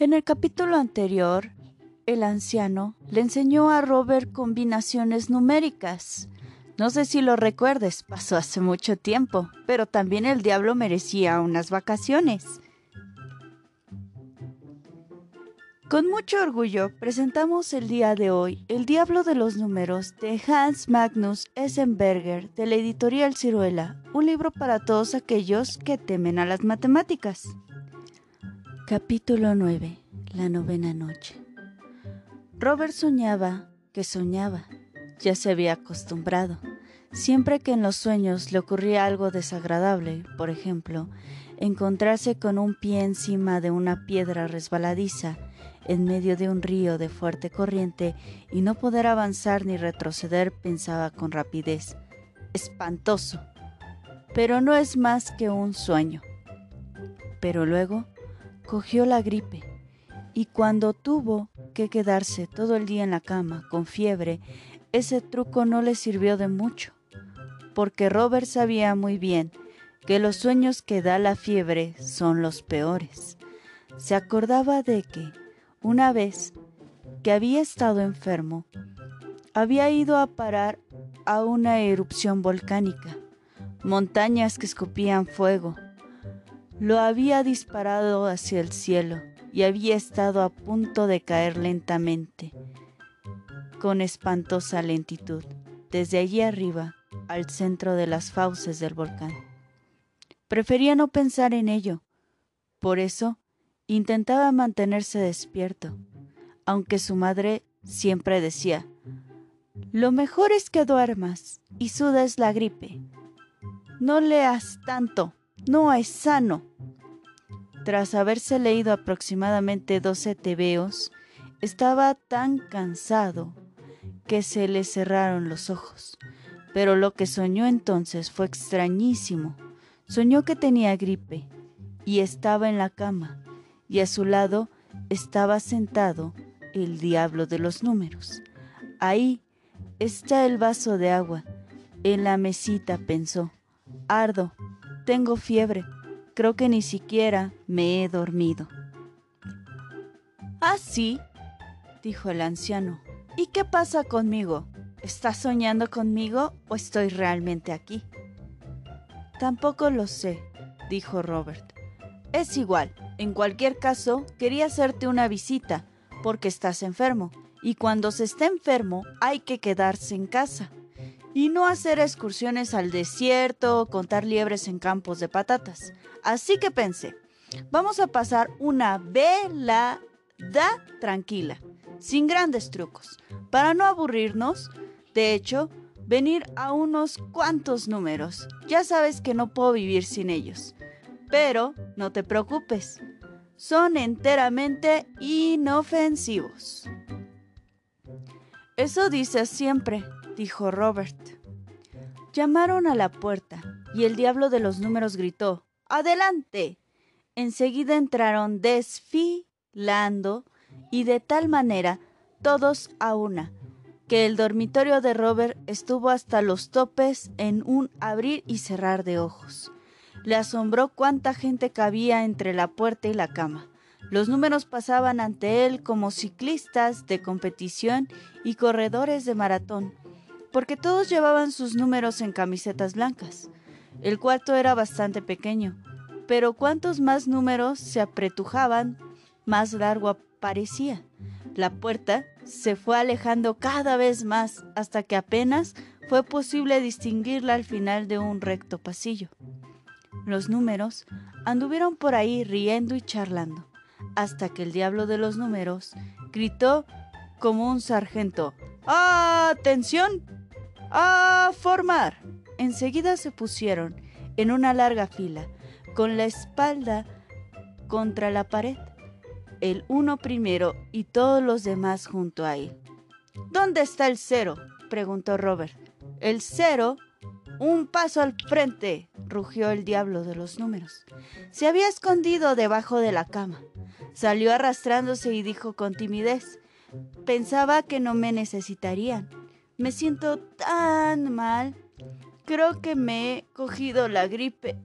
En el capítulo anterior, el anciano le enseñó a Robert combinaciones numéricas. No sé si lo recuerdes, pasó hace mucho tiempo, pero también el diablo merecía unas vacaciones. Con mucho orgullo presentamos el día de hoy El Diablo de los Números de Hans Magnus Essenberger de la editorial Ciruela, un libro para todos aquellos que temen a las matemáticas. Capítulo 9. La novena noche. Robert soñaba que soñaba. Ya se había acostumbrado. Siempre que en los sueños le ocurría algo desagradable, por ejemplo, encontrarse con un pie encima de una piedra resbaladiza en medio de un río de fuerte corriente y no poder avanzar ni retroceder, pensaba con rapidez. Espantoso. Pero no es más que un sueño. Pero luego cogió la gripe y cuando tuvo que quedarse todo el día en la cama con fiebre, ese truco no le sirvió de mucho, porque Robert sabía muy bien que los sueños que da la fiebre son los peores. Se acordaba de que, una vez que había estado enfermo, había ido a parar a una erupción volcánica, montañas que escupían fuego, lo había disparado hacia el cielo y había estado a punto de caer lentamente, con espantosa lentitud, desde allí arriba al centro de las fauces del volcán. Prefería no pensar en ello, por eso intentaba mantenerse despierto, aunque su madre siempre decía, lo mejor es que duermas y sudes la gripe. No leas tanto, no es sano. Tras haberse leído aproximadamente doce tebeos, estaba tan cansado que se le cerraron los ojos. Pero lo que soñó entonces fue extrañísimo. Soñó que tenía gripe y estaba en la cama, y a su lado estaba sentado el diablo de los números. Ahí está el vaso de agua. En la mesita pensó. Ardo, tengo fiebre. Creo que ni siquiera me he dormido. Ah, sí, dijo el anciano. ¿Y qué pasa conmigo? ¿Estás soñando conmigo o estoy realmente aquí? Tampoco lo sé, dijo Robert. Es igual. En cualquier caso, quería hacerte una visita, porque estás enfermo, y cuando se está enfermo hay que quedarse en casa y no hacer excursiones al desierto o contar liebres en campos de patatas. Así que pensé, vamos a pasar una velada tranquila, sin grandes trucos, para no aburrirnos. De hecho, venir a unos cuantos números. Ya sabes que no puedo vivir sin ellos. Pero no te preocupes, son enteramente inofensivos. Eso dices siempre, dijo Robert. Llamaron a la puerta y el diablo de los números gritó ¡Adelante! Enseguida entraron desfilando y de tal manera todos a una, que el dormitorio de Robert estuvo hasta los topes en un abrir y cerrar de ojos. Le asombró cuánta gente cabía entre la puerta y la cama. Los números pasaban ante él como ciclistas de competición y corredores de maratón, porque todos llevaban sus números en camisetas blancas. El cuarto era bastante pequeño, pero cuantos más números se apretujaban, más largo parecía. La puerta se fue alejando cada vez más hasta que apenas fue posible distinguirla al final de un recto pasillo. Los números anduvieron por ahí riendo y charlando, hasta que el diablo de los números gritó como un sargento ¡Atención! ¡A formar! Enseguida se pusieron en una larga fila, con la espalda contra la pared, el uno primero y todos los demás junto a él. ¿Dónde está el cero? preguntó Robert. El cero, un paso al frente, rugió el diablo de los números. Se había escondido debajo de la cama. Salió arrastrándose y dijo con timidez, pensaba que no me necesitarían. Me siento tan mal. Creo que me he cogido la gripe.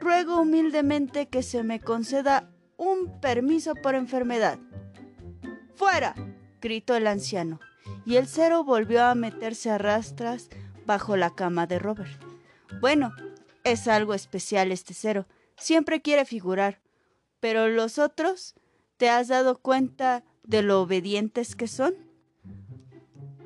Ruego humildemente que se me conceda un permiso por enfermedad. ¡Fuera! gritó el anciano, y el cero volvió a meterse a rastras bajo la cama de Robert. Bueno, es algo especial este cero. Siempre quiere figurar. Pero los otros, ¿te has dado cuenta de lo obedientes que son?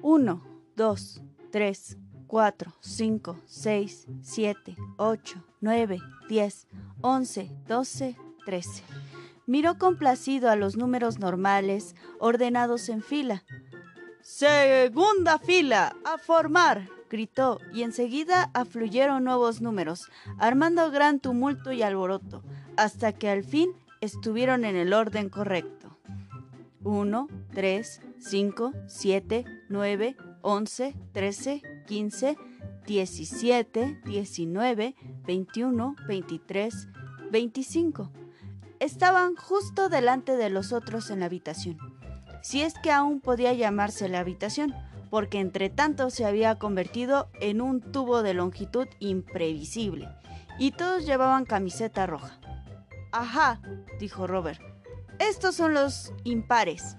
Uno, dos, tres, cuatro, cinco, seis, siete, ocho, nueve, diez, once, doce, trece. Miró complacido a los números normales ordenados en fila. Segunda fila, a formar, gritó, y enseguida afluyeron nuevos números, armando gran tumulto y alboroto, hasta que al fin estuvieron en el orden correcto. 1, 3, 5, 7, 9, 11, 13, 15, 17, 19, 21, 23, 25. Estaban justo delante de los otros en la habitación, si es que aún podía llamarse la habitación, porque entre tanto se había convertido en un tubo de longitud imprevisible, y todos llevaban camiseta roja. Ajá, dijo Robert. Estos son los impares.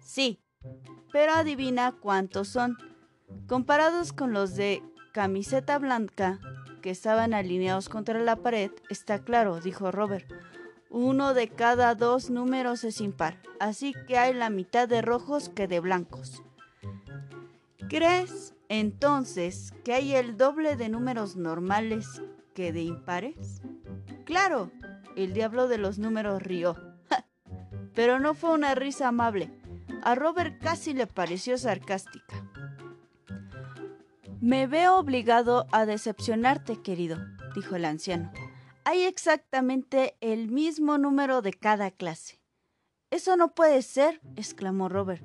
Sí, pero adivina cuántos son. Comparados con los de camiseta blanca, que estaban alineados contra la pared, está claro, dijo Robert. Uno de cada dos números es impar, así que hay la mitad de rojos que de blancos. ¿Crees entonces que hay el doble de números normales que de impares? Claro, el diablo de los números rió. Pero no fue una risa amable. A Robert casi le pareció sarcástica. Me veo obligado a decepcionarte, querido, dijo el anciano. Hay exactamente el mismo número de cada clase. Eso no puede ser, exclamó Robert.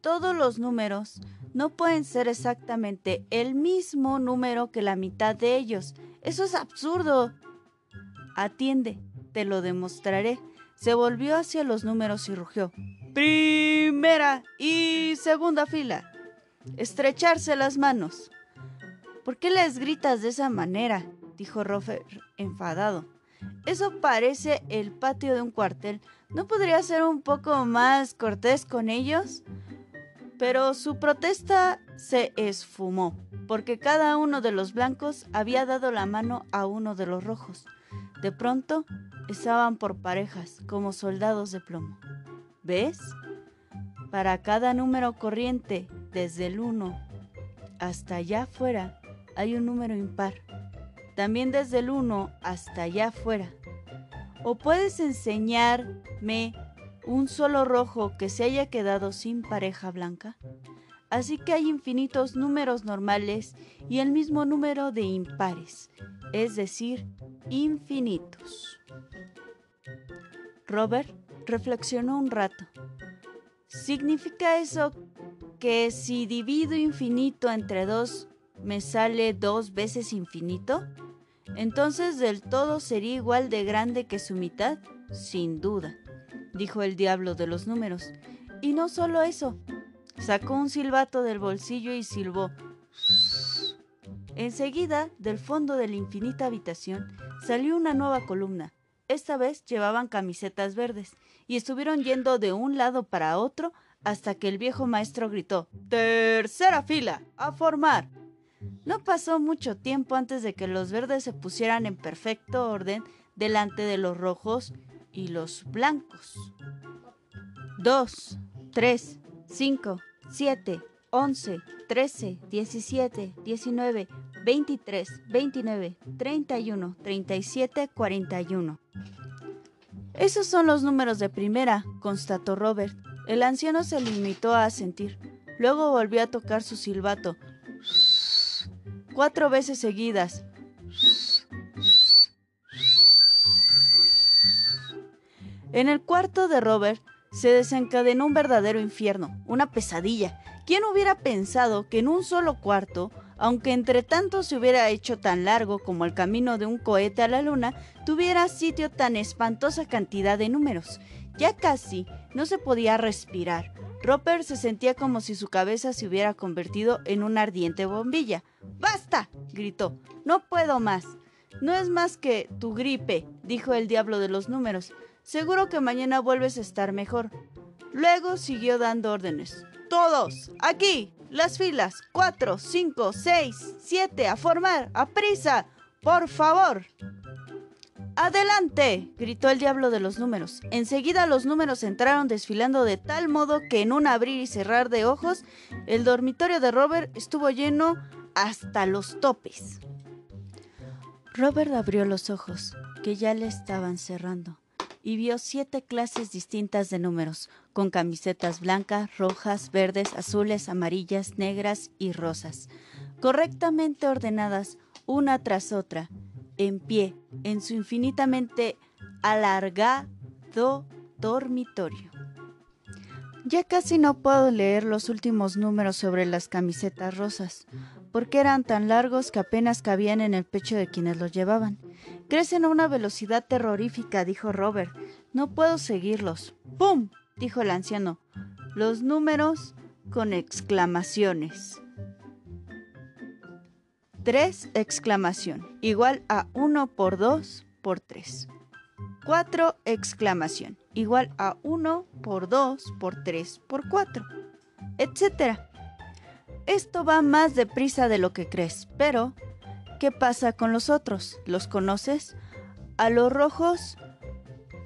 Todos los números no pueden ser exactamente el mismo número que la mitad de ellos. Eso es absurdo. Atiende, te lo demostraré. Se volvió hacia los números y rugió. Primera y segunda fila. Estrecharse las manos. ¿Por qué les gritas de esa manera? dijo Rofer enfadado. Eso parece el patio de un cuartel. ¿No podría ser un poco más cortés con ellos? Pero su protesta se esfumó, porque cada uno de los blancos había dado la mano a uno de los rojos. De pronto estaban por parejas, como soldados de plomo. ¿Ves? Para cada número corriente, desde el 1 hasta allá afuera, hay un número impar. También desde el 1 hasta allá afuera. ¿O puedes enseñarme un solo rojo que se haya quedado sin pareja blanca? Así que hay infinitos números normales y el mismo número de impares, es decir, infinitos. Robert reflexionó un rato. ¿Significa eso que si divido infinito entre dos me sale dos veces infinito? Entonces del todo sería igual de grande que su mitad, sin duda, dijo el diablo de los números. Y no solo eso, sacó un silbato del bolsillo y silbó. Enseguida, del fondo de la infinita habitación, salió una nueva columna. Esta vez llevaban camisetas verdes y estuvieron yendo de un lado para otro hasta que el viejo maestro gritó Tercera fila, a formar. No pasó mucho tiempo antes de que los verdes se pusieran en perfecto orden delante de los rojos y los blancos. Dos, tres, cinco, siete, once, trece, diecisiete, diecinueve, 23, 29, 31, 37, 41. Esos son los números de primera, constató Robert. El anciano se limitó a asentir. Luego volvió a tocar su silbato. Cuatro veces seguidas. En el cuarto de Robert se desencadenó un verdadero infierno, una pesadilla. ¿Quién hubiera pensado que en un solo cuarto aunque entre tanto se hubiera hecho tan largo como el camino de un cohete a la luna, tuviera sitio tan espantosa cantidad de números. Ya casi no se podía respirar. Roper se sentía como si su cabeza se hubiera convertido en una ardiente bombilla. ¡Basta! gritó. No puedo más. No es más que tu gripe, dijo el diablo de los números. Seguro que mañana vuelves a estar mejor. Luego siguió dando órdenes. Todos, aquí, las filas, cuatro, cinco, seis, siete, a formar, a prisa, por favor. ¡Adelante! gritó el diablo de los números. Enseguida los números entraron desfilando de tal modo que en un abrir y cerrar de ojos, el dormitorio de Robert estuvo lleno hasta los topes. Robert abrió los ojos, que ya le estaban cerrando, y vio siete clases distintas de números, con camisetas blancas, rojas, verdes, azules, amarillas, negras y rosas, correctamente ordenadas una tras otra, en pie, en su infinitamente alargado dormitorio. Ya casi no puedo leer los últimos números sobre las camisetas rosas, porque eran tan largos que apenas cabían en el pecho de quienes los llevaban. Crecen a una velocidad terrorífica, dijo Robert. No puedo seguirlos. ¡Pum! Dijo el anciano. Los números con exclamaciones. 3 exclamación, igual a 1 por 2 por 3. 4 exclamación, igual a 1 por 2 por 3 por 4, etc. Esto va más deprisa de lo que crees, pero ¿qué pasa con los otros? ¿Los conoces? A los rojos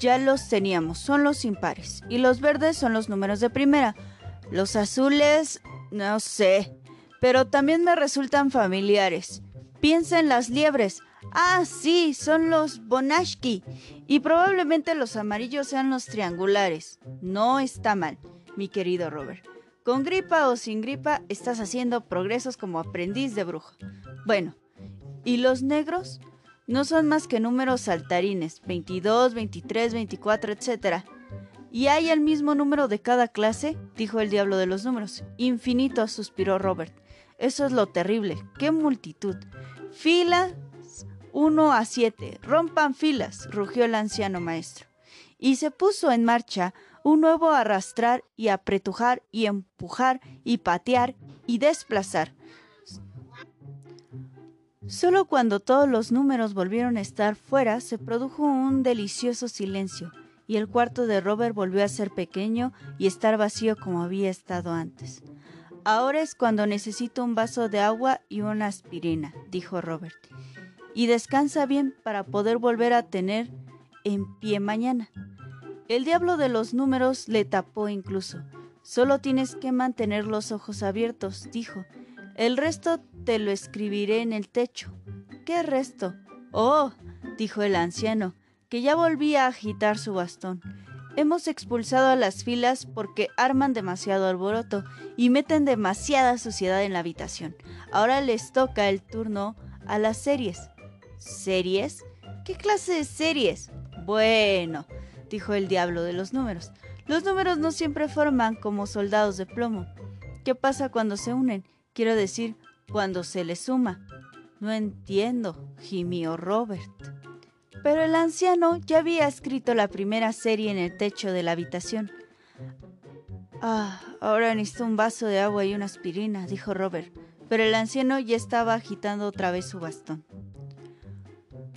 ya los teníamos, son los impares, y los verdes son los números de primera. Los azules, no sé, pero también me resultan familiares. Piensa en las liebres. Ah, sí, son los Bonashki. Y probablemente los amarillos sean los triangulares. No está mal, mi querido Robert. Con gripa o sin gripa, estás haciendo progresos como aprendiz de brujo. Bueno, ¿y los negros? No son más que números saltarines, 22, 23, 24, etc. ¿Y hay el mismo número de cada clase? dijo el diablo de los números. Infinito, suspiró Robert. Eso es lo terrible. ¡Qué multitud! Filas 1 a 7. Rompan filas, rugió el anciano maestro. Y se puso en marcha un nuevo arrastrar y apretujar y empujar y patear y desplazar. Solo cuando todos los números volvieron a estar fuera se produjo un delicioso silencio y el cuarto de Robert volvió a ser pequeño y estar vacío como había estado antes. Ahora es cuando necesito un vaso de agua y una aspirina, dijo Robert. Y descansa bien para poder volver a tener en pie mañana. El diablo de los números le tapó incluso. Solo tienes que mantener los ojos abiertos, dijo. El resto te lo escribiré en el techo. ¿Qué resto? Oh, dijo el anciano, que ya volvía a agitar su bastón. Hemos expulsado a las filas porque arman demasiado alboroto y meten demasiada suciedad en la habitación. Ahora les toca el turno a las series. ¿Series? ¿Qué clase de series? Bueno, dijo el diablo de los números. Los números no siempre forman como soldados de plomo. ¿Qué pasa cuando se unen? Quiero decir, cuando se les suma. No entiendo, gimió Robert. Pero el anciano ya había escrito la primera serie en el techo de la habitación. Ah, ahora necesito un vaso de agua y una aspirina, dijo Robert, pero el anciano ya estaba agitando otra vez su bastón.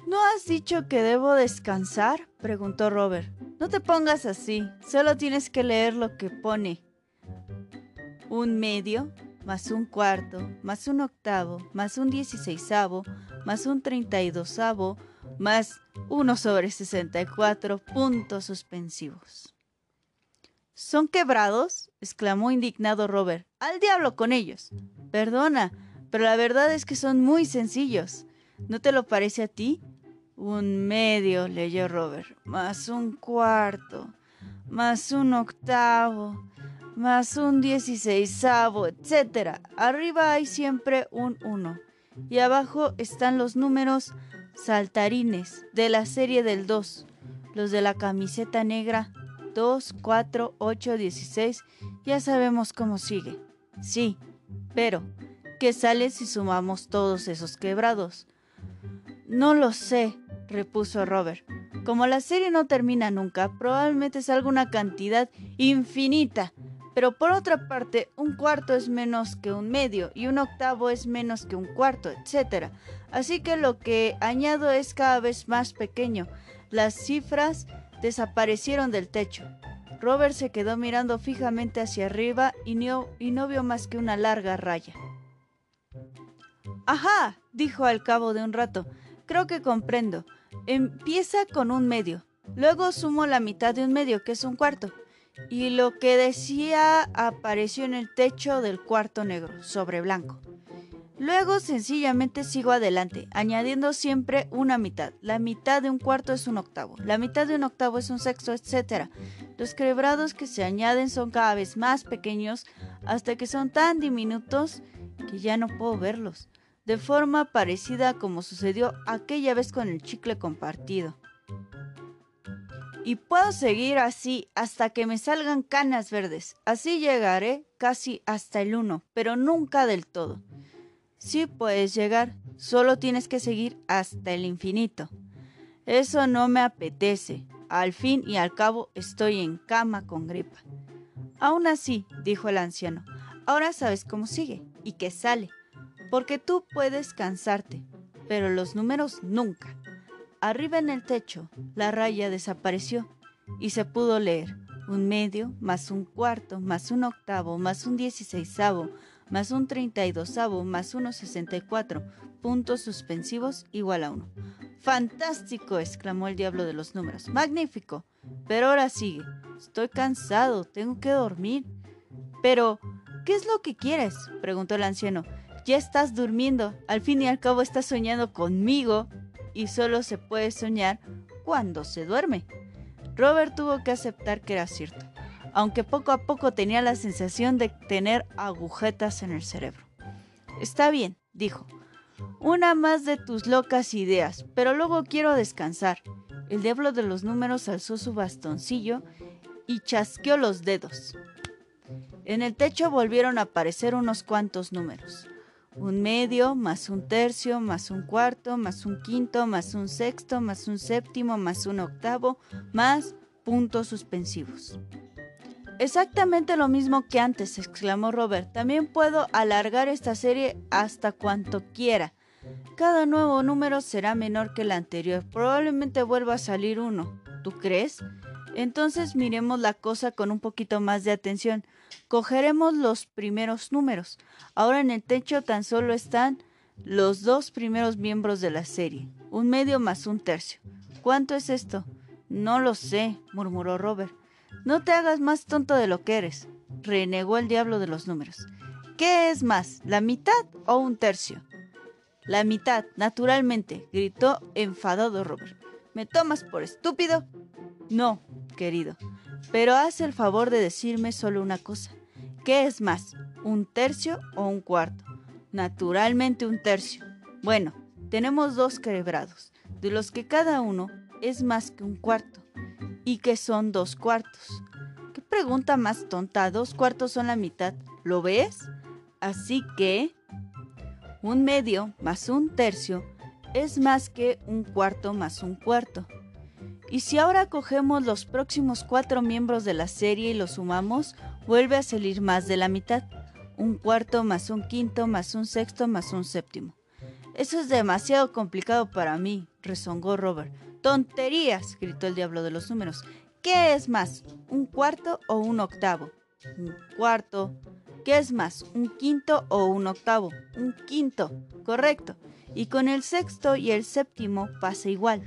¿No has dicho que debo descansar? preguntó Robert. No te pongas así, solo tienes que leer lo que pone. Un medio, más un cuarto, más un octavo, más un dieciséisavo, más un treinta y dosavo, más 1 sobre 64 puntos suspensivos. ¿Son quebrados? exclamó indignado Robert. Al diablo con ellos. Perdona, pero la verdad es que son muy sencillos. ¿No te lo parece a ti? Un medio, leyó Robert, más un cuarto, más un octavo, más un dieciséisavo, etc. Arriba hay siempre un uno y abajo están los números saltarines de la serie del 2, los de la camiseta negra 2, 4, 8, 16, ya sabemos cómo sigue. Sí, pero, ¿qué sale si sumamos todos esos quebrados? No lo sé, repuso Robert. Como la serie no termina nunca, probablemente salga una cantidad infinita pero por otra parte, un cuarto es menos que un medio y un octavo es menos que un cuarto, etc. Así que lo que añado es cada vez más pequeño. Las cifras desaparecieron del techo. Robert se quedó mirando fijamente hacia arriba y no, y no vio más que una larga raya. Ajá, dijo al cabo de un rato. Creo que comprendo. Empieza con un medio. Luego sumo la mitad de un medio, que es un cuarto. Y lo que decía apareció en el techo del cuarto negro, sobre blanco. Luego sencillamente sigo adelante, añadiendo siempre una mitad. La mitad de un cuarto es un octavo, la mitad de un octavo es un sexto, etc. Los quebrados que se añaden son cada vez más pequeños hasta que son tan diminutos que ya no puedo verlos, de forma parecida como sucedió aquella vez con el chicle compartido. Y puedo seguir así hasta que me salgan canas verdes. Así llegaré casi hasta el uno, pero nunca del todo. Sí puedes llegar, solo tienes que seguir hasta el infinito. Eso no me apetece. Al fin y al cabo estoy en cama con gripa. Aún así, dijo el anciano, ahora sabes cómo sigue y qué sale, porque tú puedes cansarte, pero los números nunca. Arriba en el techo, la raya desapareció y se pudo leer un medio, más un cuarto, más un octavo, más un dieciséisavo, más un 32 más 1,64, puntos suspensivos igual a 1. ¡Fantástico! exclamó el diablo de los números. ¡Magnífico! Pero ahora sigue. Estoy cansado, tengo que dormir. Pero, ¿qué es lo que quieres? preguntó el anciano. Ya estás durmiendo, al fin y al cabo estás soñando conmigo, y solo se puede soñar cuando se duerme. Robert tuvo que aceptar que era cierto aunque poco a poco tenía la sensación de tener agujetas en el cerebro. Está bien, dijo. Una más de tus locas ideas, pero luego quiero descansar. El diablo de los números alzó su bastoncillo y chasqueó los dedos. En el techo volvieron a aparecer unos cuantos números. Un medio, más un tercio, más un cuarto, más un quinto, más un sexto, más un séptimo, más un octavo, más puntos suspensivos. Exactamente lo mismo que antes, exclamó Robert. También puedo alargar esta serie hasta cuanto quiera. Cada nuevo número será menor que el anterior. Probablemente vuelva a salir uno. ¿Tú crees? Entonces miremos la cosa con un poquito más de atención. Cogeremos los primeros números. Ahora en el techo tan solo están los dos primeros miembros de la serie. Un medio más un tercio. ¿Cuánto es esto? No lo sé, murmuró Robert. No te hagas más tonto de lo que eres, renegó el diablo de los números. ¿Qué es más, la mitad o un tercio? La mitad, naturalmente, gritó enfadado Robert. ¿Me tomas por estúpido? No, querido, pero haz el favor de decirme solo una cosa. ¿Qué es más, un tercio o un cuarto? Naturalmente un tercio. Bueno, tenemos dos quebrados, de los que cada uno es más que un cuarto y que son dos cuartos. ¿Qué pregunta más tonta? Dos cuartos son la mitad. ¿Lo ves? Así que un medio más un tercio es más que un cuarto más un cuarto. Y si ahora cogemos los próximos cuatro miembros de la serie y los sumamos, vuelve a salir más de la mitad. Un cuarto más un quinto más un sexto más un séptimo. Eso es demasiado complicado para mí, rezongó Robert. ¡Tonterías! gritó el diablo de los números. ¿Qué es más, un cuarto o un octavo? Un cuarto. ¿Qué es más, un quinto o un octavo? Un quinto. Correcto. Y con el sexto y el séptimo pasa igual.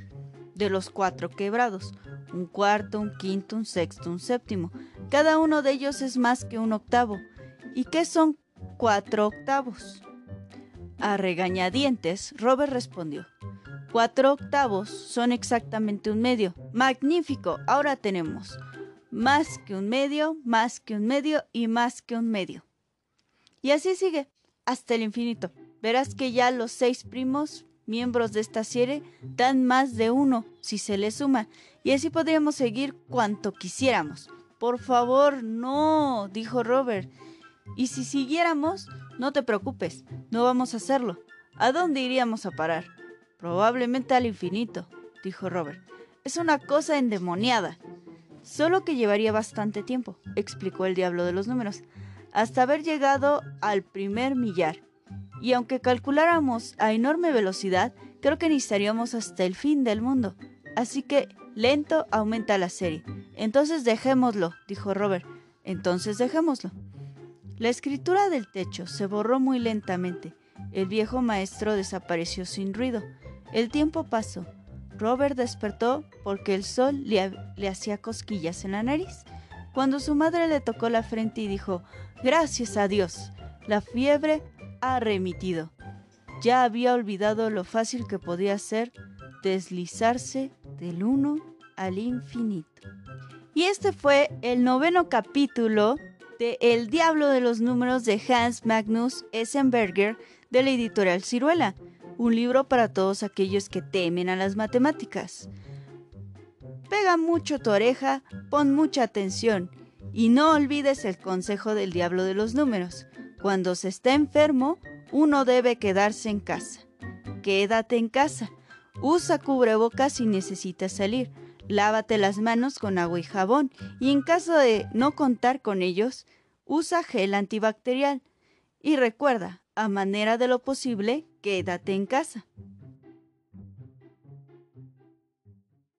De los cuatro quebrados. Un cuarto, un quinto, un sexto, un séptimo. Cada uno de ellos es más que un octavo. ¿Y qué son cuatro octavos? A regañadientes, Robert respondió. Cuatro octavos son exactamente un medio. Magnífico, ahora tenemos más que un medio, más que un medio y más que un medio. Y así sigue, hasta el infinito. Verás que ya los seis primos miembros de esta serie dan más de uno si se le suma, y así podríamos seguir cuanto quisiéramos. Por favor, no, dijo Robert. Y si siguiéramos, no te preocupes, no vamos a hacerlo. ¿A dónde iríamos a parar? Probablemente al infinito, dijo Robert. Es una cosa endemoniada. Solo que llevaría bastante tiempo, explicó el diablo de los números, hasta haber llegado al primer millar. Y aunque calculáramos a enorme velocidad, creo que necesitaríamos hasta el fin del mundo. Así que lento aumenta la serie. Entonces dejémoslo, dijo Robert. Entonces dejémoslo. La escritura del techo se borró muy lentamente. El viejo maestro desapareció sin ruido. El tiempo pasó. Robert despertó porque el sol le, le, hacía cosquillas en la nariz. Cuando su madre le tocó la frente y dijo, Gracias a Dios, la fiebre ha remitido. Ya había olvidado lo fácil que podía ser deslizarse del uno al infinito. Y este fue el noveno capítulo de El Diablo de los Números de Hans Magnus Essenberger de la editorial Ciruela, un libro para todos aquellos que temen a las matemáticas. Pega mucho tu oreja, pon mucha atención y no olvides el consejo del diablo de los números. Cuando se está enfermo, uno debe quedarse en casa. Quédate en casa. Usa cubrebocas si necesitas salir. Lávate las manos con agua y jabón y en caso de no contar con ellos, usa gel antibacterial. Y recuerda, a manera de lo posible, quédate en casa.